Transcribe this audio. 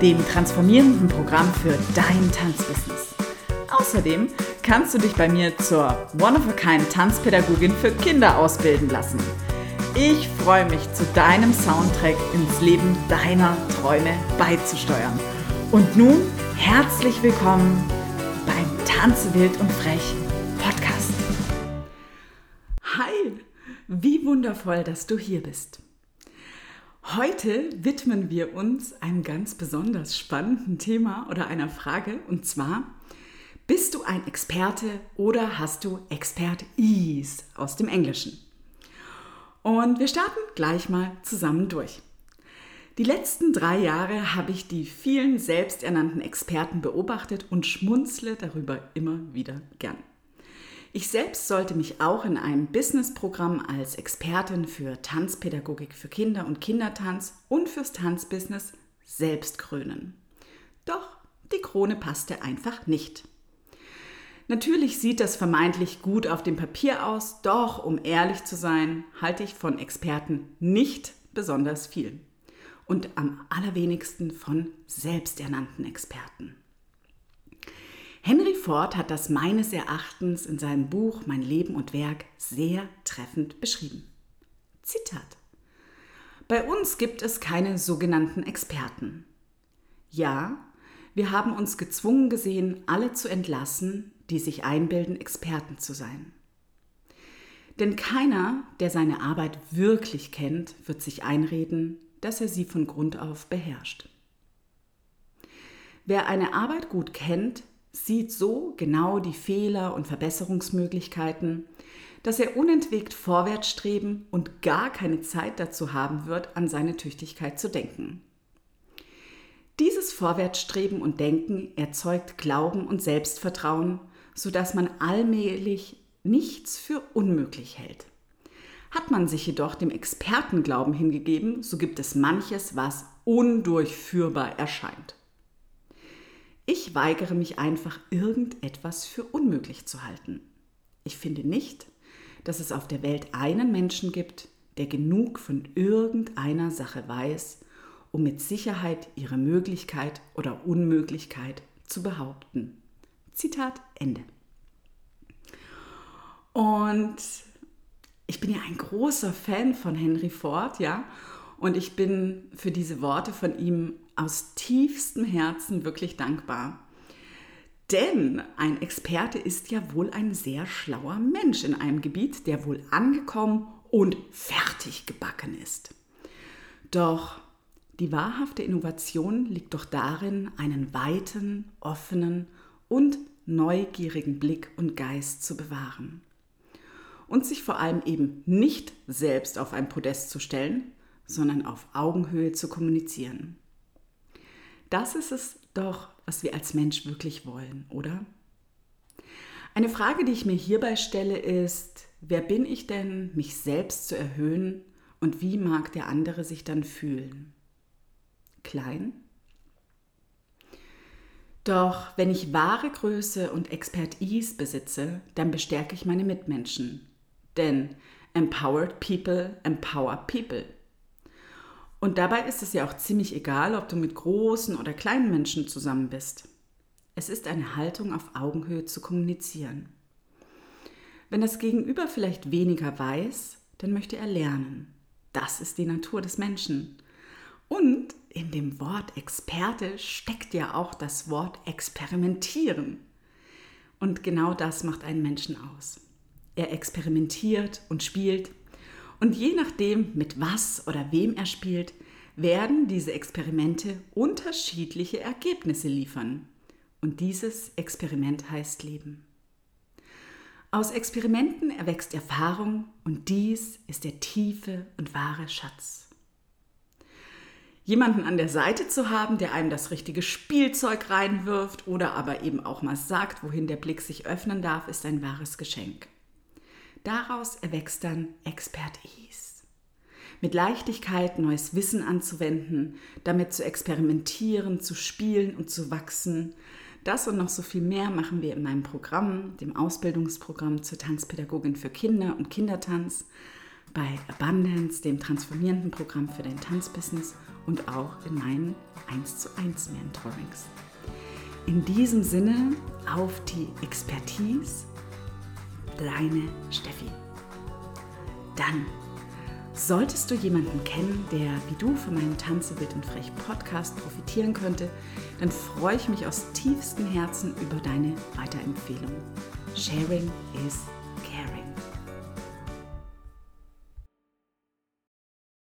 dem transformierenden Programm für dein Tanzbusiness. Außerdem kannst du dich bei mir zur One-of-a-Kind Tanzpädagogin für Kinder ausbilden lassen. Ich freue mich, zu deinem Soundtrack ins Leben deiner Träume beizusteuern. Und nun herzlich willkommen beim Tanze wild und frech Podcast. Hi, wie wundervoll, dass du hier bist. Heute widmen wir uns einem ganz besonders spannenden Thema oder einer Frage und zwar, bist du ein Experte oder hast du Expert-Is aus dem Englischen? Und wir starten gleich mal zusammen durch. Die letzten drei Jahre habe ich die vielen selbsternannten Experten beobachtet und schmunzle darüber immer wieder gern. Ich selbst sollte mich auch in einem Businessprogramm als Expertin für Tanzpädagogik für Kinder und Kindertanz und fürs Tanzbusiness selbst krönen. Doch die Krone passte einfach nicht. Natürlich sieht das vermeintlich gut auf dem Papier aus, doch um ehrlich zu sein, halte ich von Experten nicht besonders viel. Und am allerwenigsten von selbsternannten Experten. Henry Ford hat das meines Erachtens in seinem Buch Mein Leben und Werk sehr treffend beschrieben. Zitat. Bei uns gibt es keine sogenannten Experten. Ja, wir haben uns gezwungen gesehen, alle zu entlassen, die sich einbilden, Experten zu sein. Denn keiner, der seine Arbeit wirklich kennt, wird sich einreden, dass er sie von Grund auf beherrscht. Wer eine Arbeit gut kennt, sieht so genau die Fehler und Verbesserungsmöglichkeiten, dass er unentwegt vorwärts streben und gar keine Zeit dazu haben wird, an seine Tüchtigkeit zu denken. Dieses Vorwärtsstreben und Denken erzeugt Glauben und Selbstvertrauen, sodass man allmählich nichts für unmöglich hält. Hat man sich jedoch dem Expertenglauben hingegeben, so gibt es manches, was undurchführbar erscheint. Ich weigere mich einfach, irgendetwas für unmöglich zu halten. Ich finde nicht, dass es auf der Welt einen Menschen gibt, der genug von irgendeiner Sache weiß, um mit Sicherheit ihre Möglichkeit oder Unmöglichkeit zu behaupten. Zitat Ende. Und ich bin ja ein großer Fan von Henry Ford, ja, und ich bin für diese Worte von ihm aus tiefstem Herzen wirklich dankbar. Denn ein Experte ist ja wohl ein sehr schlauer Mensch in einem Gebiet, der wohl angekommen und fertig gebacken ist. Doch die wahrhafte Innovation liegt doch darin, einen weiten, offenen und neugierigen Blick und Geist zu bewahren. Und sich vor allem eben nicht selbst auf ein Podest zu stellen, sondern auf Augenhöhe zu kommunizieren. Das ist es doch, was wir als Mensch wirklich wollen, oder? Eine Frage, die ich mir hierbei stelle, ist, wer bin ich denn, mich selbst zu erhöhen und wie mag der andere sich dann fühlen? Klein? Doch wenn ich wahre Größe und Expertise besitze, dann bestärke ich meine Mitmenschen. Denn empowered people empower people. Und dabei ist es ja auch ziemlich egal, ob du mit großen oder kleinen Menschen zusammen bist. Es ist eine Haltung, auf Augenhöhe zu kommunizieren. Wenn das Gegenüber vielleicht weniger weiß, dann möchte er lernen. Das ist die Natur des Menschen. Und in dem Wort Experte steckt ja auch das Wort experimentieren. Und genau das macht einen Menschen aus. Er experimentiert und spielt und je nachdem, mit was oder wem er spielt, werden diese Experimente unterschiedliche Ergebnisse liefern. Und dieses Experiment heißt Leben. Aus Experimenten erwächst Erfahrung und dies ist der tiefe und wahre Schatz. Jemanden an der Seite zu haben, der einem das richtige Spielzeug reinwirft oder aber eben auch mal sagt, wohin der Blick sich öffnen darf, ist ein wahres Geschenk. Daraus erwächst dann Expertise. Mit Leichtigkeit neues Wissen anzuwenden, damit zu experimentieren, zu spielen und zu wachsen. Das und noch so viel mehr machen wir in meinem Programm, dem Ausbildungsprogramm zur Tanzpädagogin für Kinder und Kindertanz, bei Abundance, dem transformierenden Programm für dein Tanzbusiness und auch in meinen 1 zu 1 Mentorings. In diesem Sinne auf die Expertise, deine Steffi. Dann solltest du jemanden kennen, der wie du von meinem Tanze wild und frech Podcast profitieren könnte, dann freue ich mich aus tiefstem Herzen über deine Weiterempfehlung. Sharing is.